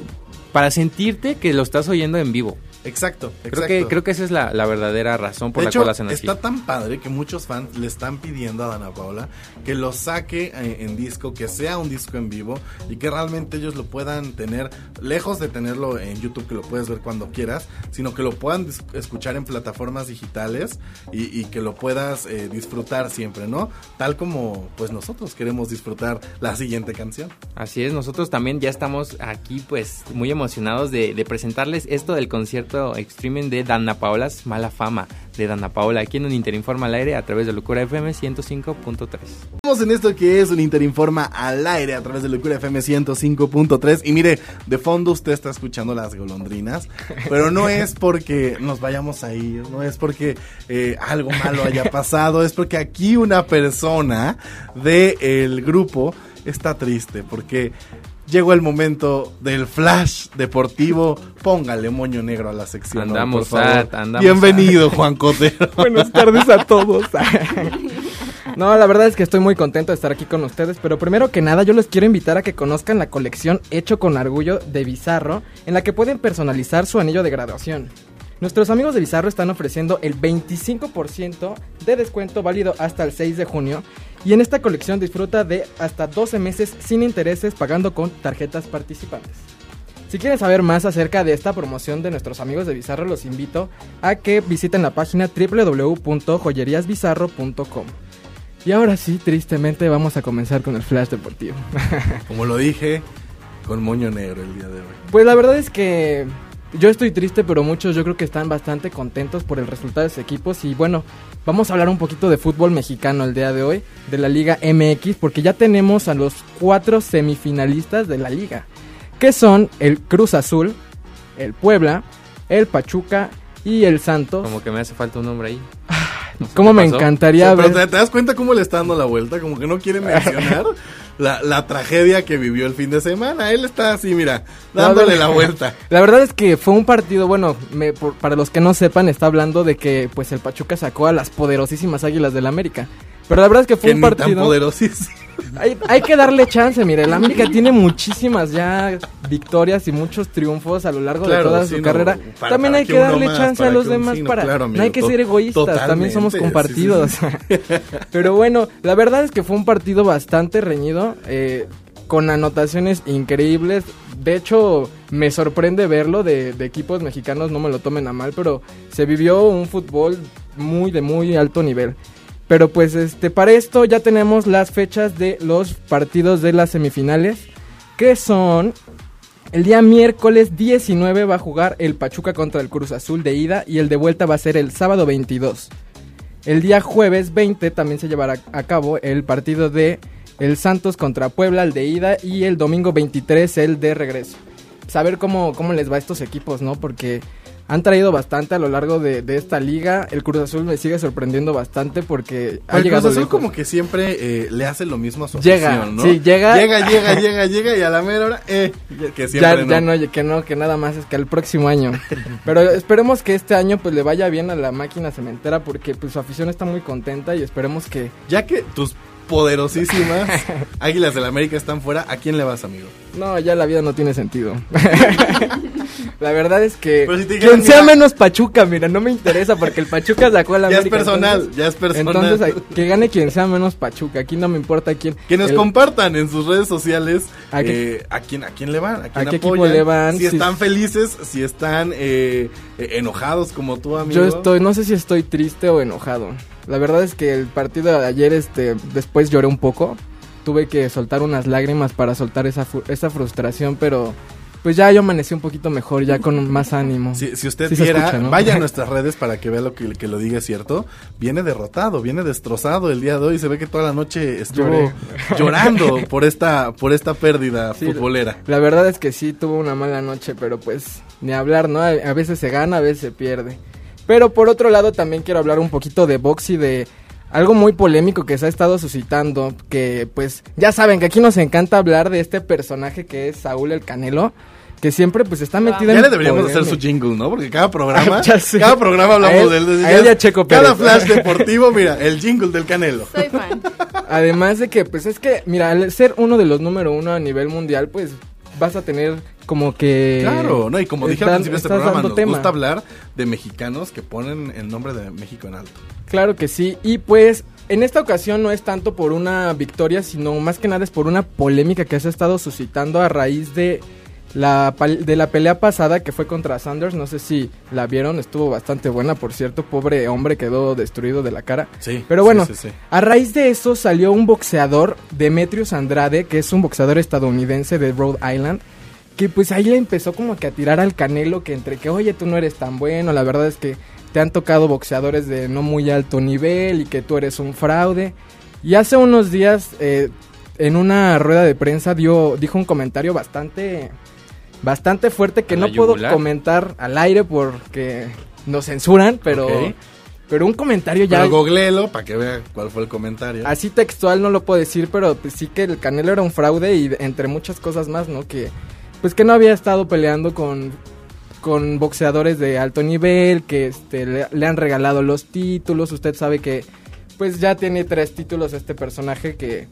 para sentirte que lo estás oyendo en vivo. Exacto, exacto. Creo que creo que esa es la, la verdadera razón por de la hecho, cual hacen así. está tan padre que muchos fans le están pidiendo a Dana Paola que lo saque eh, en disco, que sea un disco en vivo y que realmente ellos lo puedan tener, lejos de tenerlo en YouTube, que lo puedes ver cuando quieras, sino que lo puedan escuchar en plataformas digitales y, y que lo puedas eh, disfrutar siempre, ¿no? Tal como pues nosotros queremos disfrutar la siguiente canción. Así es, nosotros también ya estamos aquí pues muy emocionados de, de presentarles esto del concierto streaming de Dana Paola's Mala Fama de Dana Paola aquí en un Interinforma al aire a través de Locura FM 105.3. Estamos en esto que es un Interinforma al aire a través de Locura FM 105.3 y mire, de fondo usted está escuchando las golondrinas, pero no es porque nos vayamos a ir, no es porque eh, algo malo haya pasado, es porque aquí una persona del grupo está triste porque llegó el momento del flash deportivo. Póngale moño negro a la sección. Andamos por favor. andamos Bienvenido, Juan Cotero. [laughs] Buenas tardes a todos. [laughs] No, la verdad es que estoy muy contento de estar aquí con ustedes, pero primero que nada yo les quiero invitar a que conozcan la colección Hecho con Orgullo de Bizarro, en la que pueden personalizar su anillo de graduación. Nuestros amigos de Bizarro están ofreciendo el 25% de descuento válido hasta el 6 de junio y en esta colección disfruta de hasta 12 meses sin intereses pagando con tarjetas participantes. Si quieren saber más acerca de esta promoción de nuestros amigos de Bizarro, los invito a que visiten la página www.joyeriasbizarro.com. Y ahora sí, tristemente vamos a comenzar con el flash deportivo. [laughs] Como lo dije, con moño negro el día de hoy. Pues la verdad es que yo estoy triste, pero muchos yo creo que están bastante contentos por el resultado de sus equipos. Y bueno, vamos a hablar un poquito de fútbol mexicano el día de hoy, de la Liga MX, porque ya tenemos a los cuatro semifinalistas de la liga, que son el Cruz Azul, el Puebla, el Pachuca y el Santos. Como que me hace falta un nombre ahí. No sé ¿Cómo me pasó. encantaría pero ver? te, te das cuenta cómo le está dando la vuelta, como que no quiere [laughs] mencionar la, la tragedia que vivió el fin de semana. Él está así, mira, dándole la vuelta. [laughs] La verdad es que fue un partido, bueno, me- por- para los que no sepan, está hablando de que pues el Pachuca sacó a las poderosísimas Águilas del América. Pero la verdad es que fue Que un ni tan partido... poderosísimo. Hay, hay que darle chance, mire, el América tiene muchísimas ya victorias y muchos triunfos a lo largo Claro, de toda sí, su no, carrera. para- También para hay que darle más, chance a los demás no, para claro, no amigo, hay que ser egoístas, también somos sí, compartidos. sí. [laughs] Pero bueno, la verdad es que fue un partido bastante reñido, eh, con anotaciones increíbles. De hecho, me sorprende verlo de, de equipos mexicanos, no me lo tomen a mal, pero se vivió un fútbol muy de muy alto nivel. Pero pues este para esto ya tenemos las fechas de los partidos de las semifinales, que son el día miércoles 19 va a jugar el Pachuca contra el Cruz Azul de ida y el de vuelta va a ser el sábado 22. El día jueves 20 también se llevará a cabo el partido de el Santos contra Puebla, el de ida, y el domingo 23 el de regreso. Saber cómo, cómo les va a estos equipos, ¿no? Porque han traído bastante a lo largo de, de esta liga. El Cruz Azul me sigue sorprendiendo bastante porque ha el llegado Cruz Azul lejos. como que siempre eh, le hace lo mismo a su Llega, afición, ¿no? sí, llega. Llega, llega, llega, llega y a la mera hora, eh, que siempre ya, no. ya no, que no, que nada más es que el próximo año. [laughs] Pero esperemos que este año pues le vaya bien a la máquina cementera porque pues su afición está muy contenta y esperemos que Ya que tus poderosísimas [laughs] Águilas del América están fuera, ¿a quién le vas, amigo? no, ya la vida no tiene sentido. [laughs] la verdad es que si quien sea mira- menos Pachuca, mira, no me interesa porque el Pachuca sacó a la [laughs] Ya es América. personal, entonces- ya es personal. Entonces, que gane quien sea menos Pachuca. Aquí no me importa quién. Que nos El- compartan en sus redes sociales ¿A qué- eh, a, quién, a quién le van, a quién ¿A qué equipo le van? si Si- están felices, si están eh, enojados como tú, amigo. Yo estoy, no sé si estoy triste o enojado. La verdad es que el partido de ayer, este, después lloré un poco. Tuve que soltar unas lágrimas para soltar esa, fu- esa frustración, pero pues ya yo amanecí un poquito mejor, ya con más ánimo. Si, si usted Sí viera, escucha, ¿no? vaya a [laughs] nuestras redes para que vea lo que, que lo diga es cierto. Viene derrotado, viene destrozado el día de hoy. Se ve que toda la noche estuvo Lloré. [laughs] llorando por esta, por esta pérdida Sí, futbolera. La verdad es que sí tuvo una mala noche, pero pues ni hablar, ¿no? A veces se gana, a veces se pierde. Pero por otro lado también quiero hablar un poquito de box y de algo muy polémico que se ha estado suscitando, que pues ya saben que aquí nos encanta hablar de este personaje que es Saúl el Canelo, que siempre pues está metido Ya en le deberíamos hacer su jingle, ¿no? Porque cada programa, [laughs] Ya cada programa hablamos él- de él. Ya y a es- Checo Cada Pérez. flash [laughs] deportivo, mira, el jingle del Canelo. Soy fan. [laughs] Además de que, pues es que, mira, al ser uno de los número uno a nivel mundial, pues vas a tener como que... Claro, ¿no? Y como dije al principio de este programa, nos tema. gusta hablar de mexicanos que ponen el nombre de México en alto. Claro que sí. Y pues en esta ocasión no es tanto por una victoria, sino más que nada es por una polémica que se ha estado suscitando a raíz de la, de la pelea pasada que fue contra Sanders. No sé si la vieron, estuvo bastante buena, por cierto. Pobre hombre quedó destruido de la cara. Sí. Pero bueno, sí, sí, sí. a raíz de eso salió un boxeador, Demetrius Andrade, que es un boxeador estadounidense de Rhode Island, que pues ahí le empezó como que a tirar al canelo, que entre que, oye, tú no eres tan bueno, la verdad es que te han tocado boxeadores de no muy alto nivel y que tú eres un fraude. Y hace unos días, eh, en una rueda de prensa, dio, dijo un comentario bastante, bastante fuerte que ¿A no puedo comentar al aire porque nos censuran, pero... Pero un comentario ya... Pero googleelo para que vea cuál fue el comentario. Así textual no lo puedo decir, pero pues sí que el Canelo era un fraude y entre muchas cosas más, ¿no? Que pues que no había estado peleando con con boxeadores de alto nivel, que este le, han regalado los títulos, usted sabe que pues ya tiene tres títulos este personaje que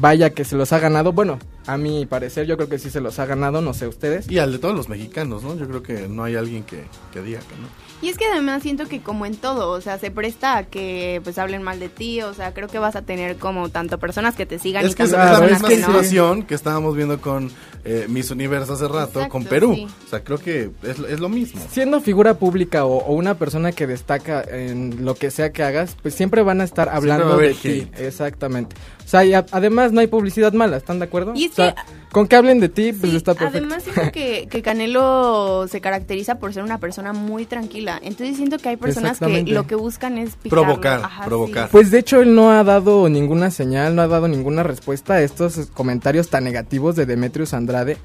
vaya que se los ha ganado, bueno, a mi parecer yo creo que sí se los ha ganado, no sé ustedes. Y al de todos los mexicanos, ¿no? Yo creo que no hay alguien que, que diga que no. Y es que además siento que como en todo, o sea, se presta a que pues hablen mal de ti, o sea, creo que vas a tener como tanto personas que te sigan Es y que es, tanto es la misma es que no. situación que estábamos viendo con eh, Miss Universo hace rato, Exacto, con Perú. sí. O sea, creo que es, es lo mismo. Siendo figura pública o, o una persona que destaca en lo que sea que hagas, pues siempre van a estar a hablando de ti. Exactamente. O sea, y a- además no hay publicidad mala, ¿están de acuerdo? Y es O sea, que Con que hablen de ti, pues Sí, está perfecto. Además siento que, [laughs] que Canelo se caracteriza por ser una persona muy tranquila. Entonces siento que hay personas que lo que buscan es picarlo. Provocar, Ajá, provocar. sí. Pues de hecho él no ha dado ninguna señal, no ha dado ninguna respuesta a estos comentarios tan negativos de Demetrius Andrade.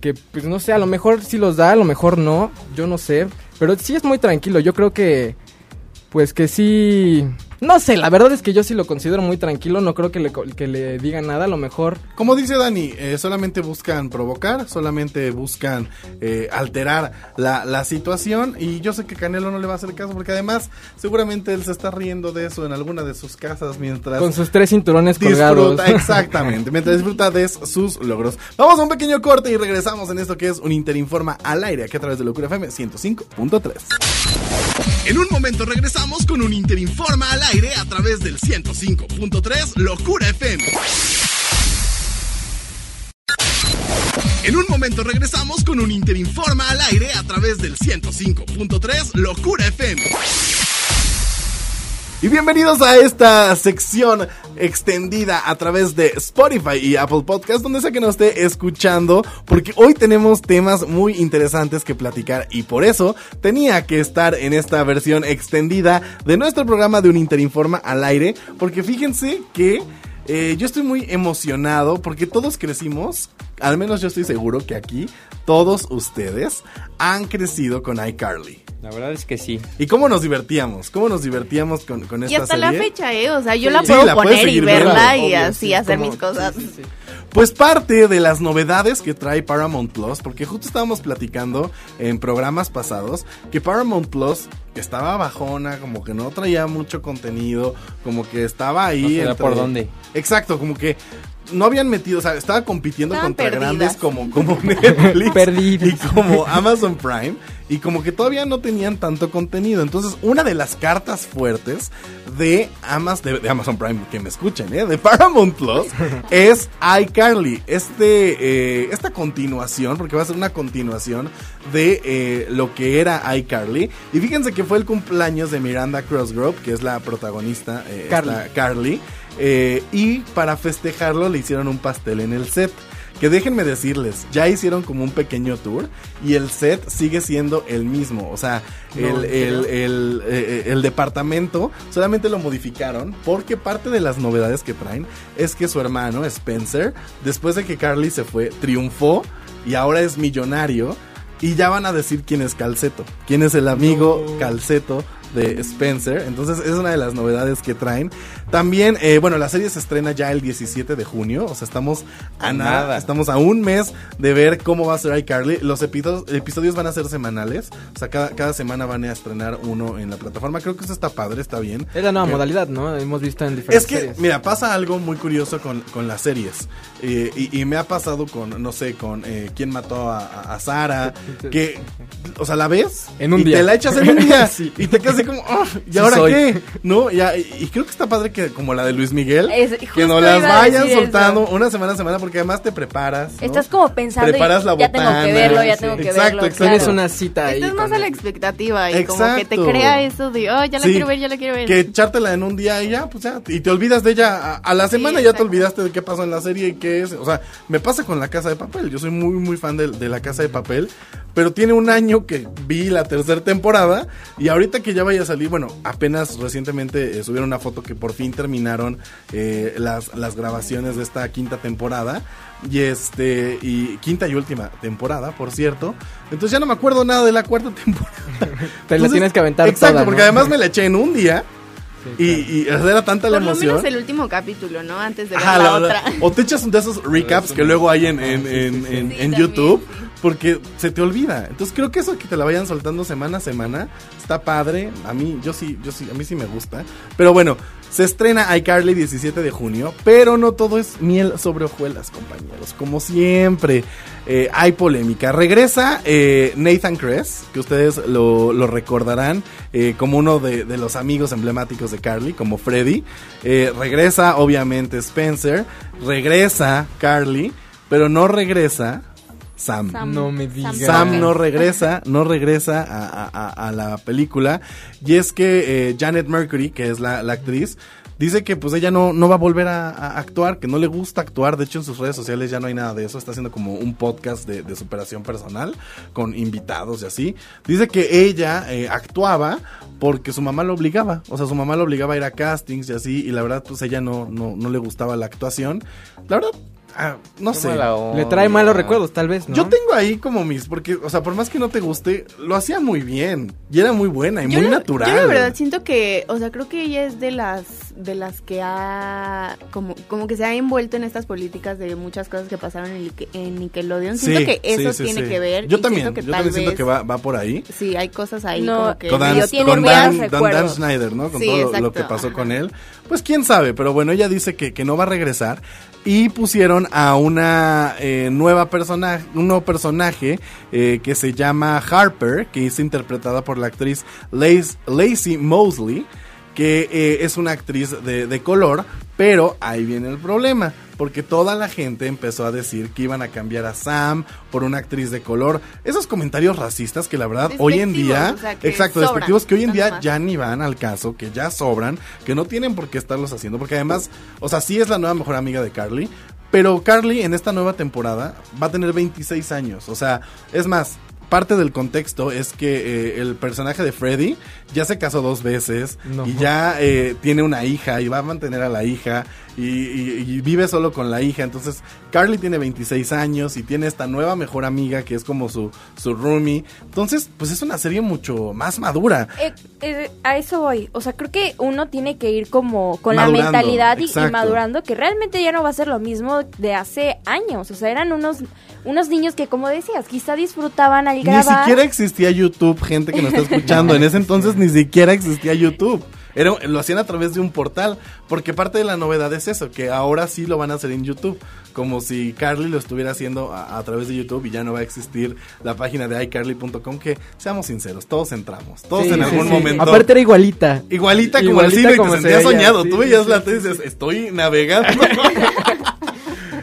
Que pues no sé, a lo mejor sí los da, a lo mejor no, yo no sé. Pero sí es muy tranquilo, yo creo que... Pues que sí... No sé, la verdad es que yo sí lo considero muy tranquilo, no creo que le, que le diga nada, a lo mejor... Como dice Dani, eh, solamente buscan provocar, solamente buscan eh, alterar la, la situación y yo sé que Canelo no le va a hacer caso porque además seguramente él se está riendo de eso en alguna de sus casas mientras Con sus tres cinturones colgados. disfruta, [laughs] exactamente, mientras disfruta de sus logros. Vamos a un pequeño corte y regresamos en esto que es un Interinforma al aire aquí a través de Locura FM 105.3. En un momento regresamos con un Interinforma al aire a través del 105.3 Locura FM. En un momento regresamos con un Interinforma al aire a través del 105.3 Locura FM. Y bienvenidos a esta sección extendida a través de Spotify y Apple Podcast, donde sea que nos esté escuchando, porque hoy tenemos temas muy interesantes que platicar y por eso tenía que estar en esta versión extendida de nuestro programa de un Interinforma al aire, porque fíjense que eh, yo estoy muy emocionado porque todos crecimos, al menos yo estoy seguro que aquí todos ustedes han crecido con iCarly. La verdad es que sí. ¿Y cómo nos divertíamos? ¿Cómo nos divertíamos con, con esta Y hasta la serie? fecha, ¿eh? O sea, yo Sí. la Sí, puedo la poner y verla y obvio, así sí, hacer como- mis cosas. sí, sí, sí. Pues parte de las novedades que trae Paramount Plus, porque justo estábamos platicando en programas pasados que Paramount Plus estaba bajona, como que no traía mucho contenido, como que estaba ahí. No entre- por dónde. Exacto, como que no habían metido, o sea, estaba compitiendo Estaban contra perdidas. grandes como, como [laughs] Netflix Perdidas. y como Amazon Prime y como que todavía no tenían tanto contenido. Entonces, una de las cartas fuertes de, Amas, de, de Amazon Prime, que me escuchen, ¿eh? de Paramount Plus, [laughs] es iCarly. Este, eh, esta continuación, porque va a ser una continuación de eh, lo que era iCarly. Y fíjense que fue el cumpleaños de Miranda Crossgrove, que es la protagonista, eh, Carly. esta Carly. Eh, y para festejarlo le hicieron un pastel en el set. Que déjenme decirles, ya hicieron como un pequeño tour y el set sigue siendo el mismo. O sea, No, el, ¿en el, serio? el, eh, el departamento solamente lo modificaron porque parte de las novedades que traen es que su hermano Spencer, después de que Carly se fue, triunfó y ahora es millonario. Y ya van a decir quién es Calceto, quién es el amigo Calceto de Spencer. Entonces es una de las novedades que traen. También, eh, bueno, la serie se estrena ya el 17 de junio. O sea, estamos a nada. nada. Estamos a un mes de ver cómo va a ser iCarly. Los episodios, episodios van a ser semanales. O sea, cada, cada semana van a estrenar uno en la plataforma. Creo que eso está padre, está bien. Es la nueva Que- modalidad, ¿no? Hemos visto en diferentes es que, series. mira, pasa algo muy curioso con, con las series. Eh, y, y me ha pasado con, no sé, con eh, quién mató a, a- a Sara. [laughs] Que, o sea, la ves En un y día. te la echas en un día. [laughs] Sí. Y te quedas así como, "Ah, ¿y Sí ahora soy". qué? ¿No? Ya, y, y creo que está padre que, como la de Luis Miguel, Es- que nos las vayan soltando eso. una semana a semana, porque además te preparas. ¿no? Estás como pensando y Preparas la ya tengo botana, que verlo, ya sí. tengo que Exacto, verlo. exacto. Tienes claro. una cita ahí. Estás más a la expectativa y como que te Exacto. crea eso de, oh, ya la Sí. quiero ver, ya la quiero ver. Que echártela en un día y ya, pues ya, y te olvidas de ella. A, a la Sí, semana ya te exacto. olvidaste de qué pasó en la serie y qué es. O sea, me pasa con La Casa de Papel. Yo soy muy, muy fan de, de La Casa de Papel. Pero tiene un año que vi la tercera temporada. Y ahorita que ya vaya a salir, bueno, apenas recientemente eh, subieron una foto que por fin terminaron eh, las, las grabaciones de esta quinta temporada. Y este, y quinta y última temporada, por cierto. Entonces ya no me acuerdo nada de la cuarta [laughs] temporada. [laughs] Te la tienes que aventar Exacto, toda, porque ¿no? además me la eché en un día. Sí, Y, y era tanta la Por lo emoción. menos el último capítulo, ¿no? Antes de ver Ajá, la, la- la- otra. o te echas un de esos recaps que luego hay en, en, en, en- Sí, en también, YouTube. sí. Porque se te olvida. Entonces creo que eso que te la vayan soltando semana a semana está padre. A mí, yo sí, yo sí, a mí sí me gusta. Pero bueno, se estrena iCarly 17 de junio. Pero no todo es miel sobre hojuelas, compañeros. Como siempre, eh, hay polémica. Regresa eh, Nathan Kress, que ustedes lo, recordarán eh, como uno de, los amigos emblemáticos de Carly, como Freddy. Regresa, obviamente, Spencer. Regresa Carly, pero no regresa Sam. Sam. No me digas. Sam no regresa, no regresa a, a- a- a la película. Y es que eh, Janet Mercury, que es la, la actriz, dice que pues ella no, no va a volver a, a actuar, que no le gusta actuar, de hecho en sus redes sociales ya no hay nada de eso, está haciendo como un podcast de, de superación personal con invitados y así. Dice que ella eh, actuaba porque su mamá lo obligaba, o sea, su mamá lo obligaba a ir a castings y así, y la verdad pues ella no, no, no le gustaba la actuación. La verdad, ah, no Qué sé. Le trae malos recuerdos, tal vez, ¿no? Yo tengo ahí como mis, porque, o sea, por más que no te guste, lo hacía muy bien. Y era muy buena y Yo muy la- natural. Yo la verdad siento que, o sea, creo que ella es de las de las que ha como como que se ha envuelto en estas políticas de muchas cosas que pasaron en, en Nickelodeon. Siento que eso sí, tiene sí. que ver. Yo también, siento que yo tal también siento vez- que va, va por ahí. Sí, hay cosas ahí No, como que Con Dan, con Dan- Dan- Dan recuerdos. Schneider, ¿no? Con Sí, todo lo- que pasó ajá. con él. Pues quién sabe, pero bueno, ella dice que, que no va a regresar. Y pusieron a una eh, nueva personaje, un nuevo personaje eh, que se llama Harper, que es interpretada por la actriz Lace- Lacey Mosley, que eh, es una actriz de color, pero ahí viene el problema, porque toda la gente empezó a decir que iban a cambiar a Sam por una actriz de color. Esos comentarios racistas que la verdad hoy en día, o sea, exacto, sobran, despectivos que hoy en día más. ya ni van al caso, que ya sobran, que no tienen por qué estarlos haciendo, porque además, o sea, sí es la nueva mejor amiga de Carly, pero Carly en esta nueva temporada va a tener 26 años, o sea, es más, parte del contexto es que eh, el personaje de Freddy ya se casó dos veces No. y ya eh, tiene una hija y va a mantener a la hija y, y- y vive solo con la hija. Entonces, Carly tiene 26 años y tiene esta nueva mejor amiga que es como su, su roomie. Entonces, pues es una serie mucho más madura. Eh, eh, a eso voy. O sea, creo que uno tiene que ir como con Madurando, la mentalidad y, y madurando, que realmente ya no va a ser lo mismo de hace años. O sea, eran unos, unos niños que, como decías, quizá disfrutaban al Ni grabar. siquiera existía YouTube, gente que nos está escuchando. En ese entonces [laughs] ni siquiera existía YouTube. Era, lo hacían a través de un portal, porque parte de la novedad es eso, que ahora sí lo van a hacer en YouTube, como si Carly lo estuviera haciendo a, a través de YouTube y ya no va a existir la página de iCarly.com, que seamos sinceros, todos entramos, todos Sí, en algún sí. momento. Aparte era igualita. Igualita como Igualita el cine como que te se sentías veía, soñado. Tú veías la y dices, estoy navegando. [laughs]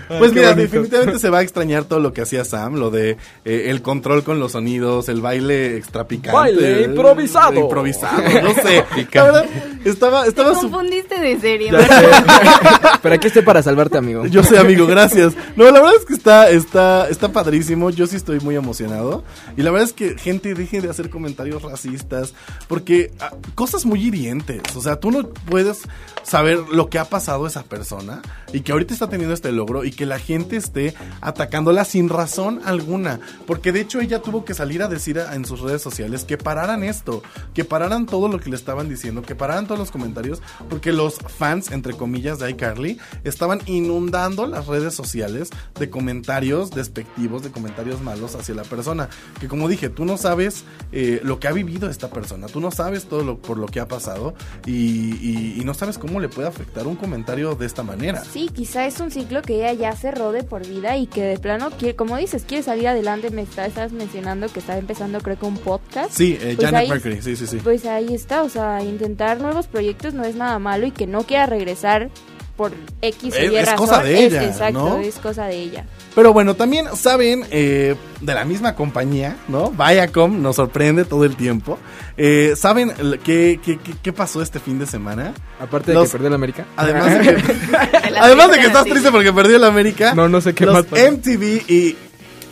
Pues qué mira, bonito. definitivamente se va a extrañar todo lo que hacía Sam, lo de eh, el control con los sonidos, el baile extra picante. Baile improvisado. Improvisado, no sé. [laughs] la verdad, estaba, Te estaba su- confundiste de serie. [laughs] Pero aquí estoy para salvarte, amigo. Yo sé, amigo, gracias. No, la verdad es que está, está, está padrísimo. Yo sí estoy muy emocionado. Y la verdad es que, gente, deje de hacer comentarios racistas. Porque ah, cosas muy hirientes. O sea, tú no puedes saber lo que ha pasado a esa persona. Y que ahorita está teniendo este logro. Y que la gente esté atacándola sin razón alguna. Porque de hecho ella tuvo que salir a decir en sus redes sociales que pararan esto. Que pararan todo lo que le estaban diciendo. Que pararan todos los comentarios. Porque los fans, entre comillas, de iCarly estaban inundando las redes sociales de comentarios despectivos, de comentarios malos hacia la persona. Que como dije, tú no sabes eh, lo que ha vivido esta persona, tú no sabes todo lo por lo que ha pasado y no sabes cómo le puede afectar un comentario de esta manera. Sí, quizá es un ciclo que ella ya cerró de por vida y que de plano quiere, como dices, quiere salir adelante. Me está, estás mencionando que está empezando, creo que un podcast. Sí, eh, Pues Janet ahí- Mercury, sí, sí, sí. Pues ahí está, o sea, intentar nuevos proyectos no es nada malo y que no quiera regresar por X Es- Y es razón. cosa de ella, exacto, ¿no? es cosa de ella. Pero bueno, también saben eh, de la misma compañía, ¿no? Viacom nos sorprende todo el tiempo. Eh, ¿Saben qué, qué, qué- qué pasó este fin de semana? Aparte de que perdió la América. Además [laughs] de que, De [laughs] la además de que estás triste porque perdió el América. No, no sé qué los más pasó. MTV y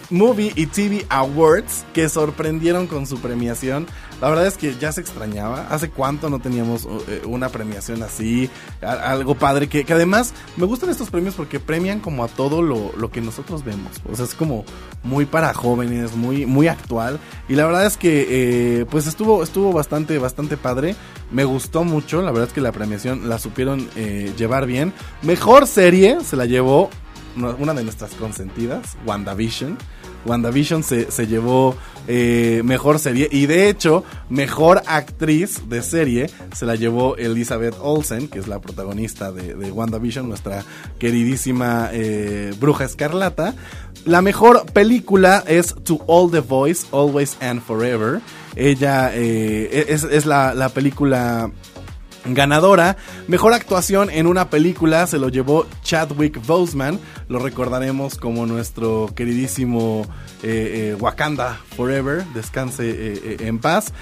Movie y TV Awards que sorprendieron con su premiación. La verdad es que ya se extrañaba. ¿Hace cuánto no teníamos eh, una premiación así? Algo padre. Que, además me gustan estos premios porque premian como a todo lo, que nosotros vemos. O sea, es como muy para jóvenes, muy, actual. Y la verdad es que eh, pues estuvo, estuvo bastante, bastante padre. Me gustó mucho. La verdad es que la premiación la supieron eh, llevar bien. Mejor serie se la llevó una de nuestras consentidas, WandaVision. WandaVision se, se llevó eh, mejor serie y de hecho mejor actriz de serie se la llevó Elizabeth Olsen, que es la protagonista de, WandaVision, nuestra queridísima eh, bruja escarlata. La mejor película es To All the Boys, Always and Forever. Ella eh, es, es la película ganadora. Mejor actuación en una película se lo llevó Chadwick Boseman. Lo recordaremos como nuestro queridísimo eh, eh, Wakanda Forever. Descanse eh, en paz.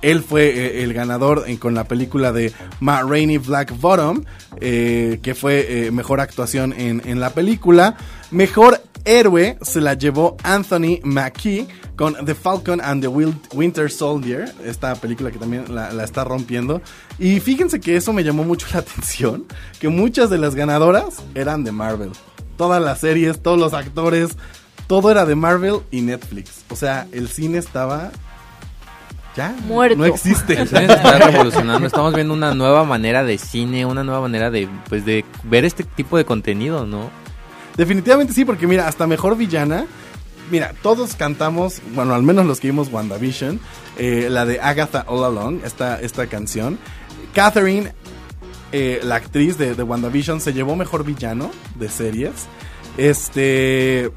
él fue el ganador con la película de Ma Rainey Black Bottom, que fue mejor actuación en, en la película. Mejor héroe se la llevó Anthony Mackie con The Falcon and the Winter Soldier, esta película que también la, la está rompiendo. Y fíjense que eso me llamó mucho [laughs] la atención, que muchas de las ganadoras eran de Marvel. Todas las series, todos los actores, todo era de Marvel y Netflix. O sea, el cine estaba ya Muerto. no existe. El cine se está revolucionando, estamos viendo una nueva manera de cine, una nueva manera de, pues, de ver este tipo de contenido, ¿no? Definitivamente sí, porque mira, hasta mejor villana. Mira, todos cantamos, bueno, al menos los que vimos WandaVision, eh, la de Agatha All Along, esta, esta canción. Catherine, eh, la actriz de, WandaVision, se llevó mejor villano de series. Este.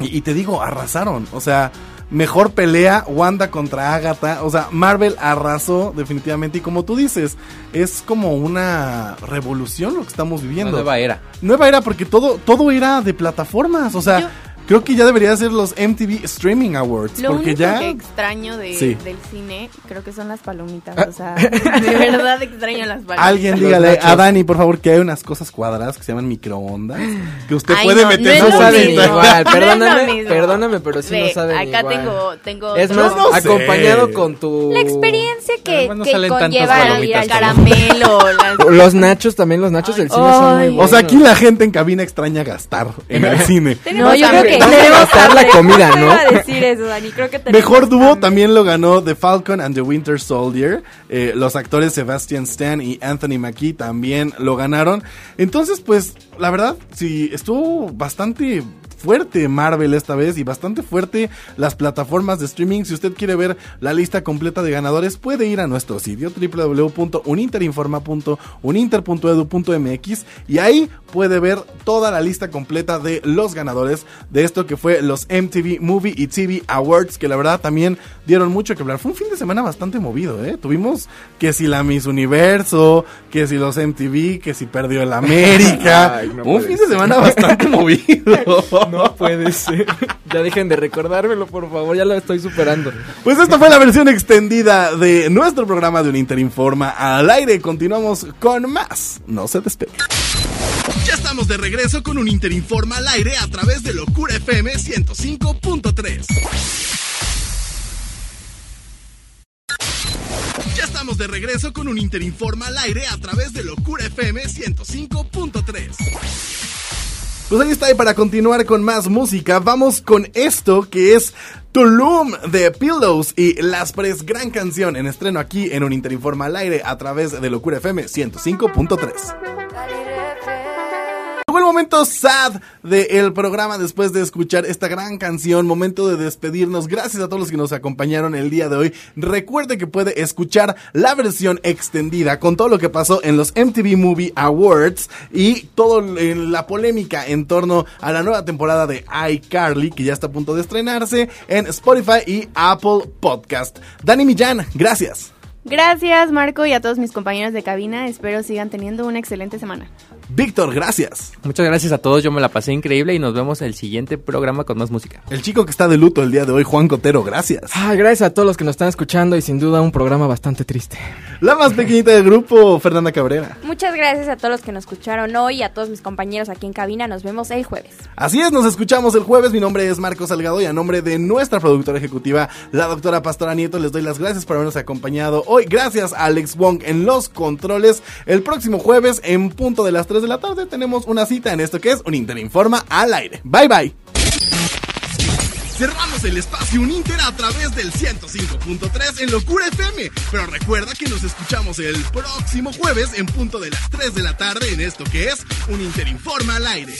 Y te digo, arrasaron. O sea, mejor pelea Wanda contra Agatha. O sea, Marvel arrasó definitivamente. Y como tú dices, es como una revolución lo que estamos Una viviendo. nueva era. Nueva era porque todo, todo era de plataformas. O sea, Yo- creo que ya debería ser los MTV Streaming Awards. Lo porque único ya. que extraño de, Sí. del cine creo que son las palomitas. O sea, [laughs] de verdad extraño las palomitas. Alguien dígale a Dani, por favor, que hay unas cosas cuadradas que se llaman microondas. Que usted Ay, puede no, meter no No igual, perdóname, perdóname, pero sí Ve, no saben acá igual. tengo, tengo Es más, no sé. acompañado con tu... La experiencia que, que conlleva ir al caramelo. las- [laughs] Los nachos también, los nachos del cine son muy buenos. O sea, aquí la gente en cabina extraña gastar en el cine. No, yo creo que Vamos a tenemos gastar la hambre. comida, Justo ¿no? iba a decir eso, Dani. Creo que tenemos Mejor dúo también lo ganó The Falcon and the Winter Soldier. Eh, los actores Sebastian Stan y Anthony Mackie también lo ganaron. Entonces, pues, la verdad, sí, estuvo bastante fuerte Marvel esta vez y bastante fuerte las plataformas de streaming. Si usted quiere ver la lista completa de ganadores, puede ir a nuestro sitio www.uninterinforma.uninter.edu.mx y ahí puede ver toda la lista completa de los ganadores de esto que fue los MTV Movie y TV Awards, que la verdad también dieron mucho que hablar. Fue un fin de semana bastante movido, ¿eh? Tuvimos que si la Miss Universo, que si los MTV, que si perdió el América. [laughs] Ay, no un fin de semana bastante [laughs] movido. [laughs] No puede ser. [laughs] Ya dejen de recordármelo, por favor, ya lo estoy superando. Pues esta fue la versión extendida de nuestro programa de un Interinforma al aire. Continuamos con más. No se despegue. Ya estamos de regreso con un Interinforma al aire a través de Locura FM 105.3. Ya estamos de regreso con un Interinforma al aire a través de Locura FM 105.3. Pues ahí está, y para continuar con más música, vamos con esto que es Tulum de Pillows y Las Pres, gran canción en estreno aquí en un Interinforma al aire a través de Locura FM 105.3. Momento sad del programa después de escuchar esta gran canción, momento de despedirnos. Gracias a todos los que nos acompañaron el día de hoy. Recuerde que puede escuchar la versión extendida con todo lo que pasó en los MTV Movie Awards y toda la polémica en torno a la nueva temporada de iCarly que ya está a punto de estrenarse en Spotify y Apple Podcast. Dani Millán, gracias. Gracias, Marco, y a todos mis compañeros de cabina. Espero sigan teniendo una excelente semana. Víctor, gracias. Muchas gracias a todos, yo me la pasé increíble y nos vemos en el siguiente programa con más música. El chico que está de luto el día de hoy, Juan Cotero, gracias. Ay, gracias a todos los que nos están escuchando y sin duda un programa bastante triste. La más pequeñita del grupo, Fernanda Cabrera. Muchas gracias a todos los que nos escucharon hoy y a todos mis compañeros aquí en cabina. Nos vemos el jueves. Así es, nos escuchamos el jueves. Mi nombre es Marco Salgado y a nombre de nuestra productora ejecutiva, la doctora Pastora Nieto, les doy las gracias por habernos acompañado hoy. Gracias a Alex Wong en los controles. El próximo jueves, en punto de las 3 de la tarde, tenemos una cita en esto que es un Interinforma al aire. Bye bye. Cerramos el espacio Uninter a través del 105.3 en Locura FM. Pero recuerda que nos escuchamos el próximo jueves en punto de las 3 de la tarde en esto que es un Interinforma al aire.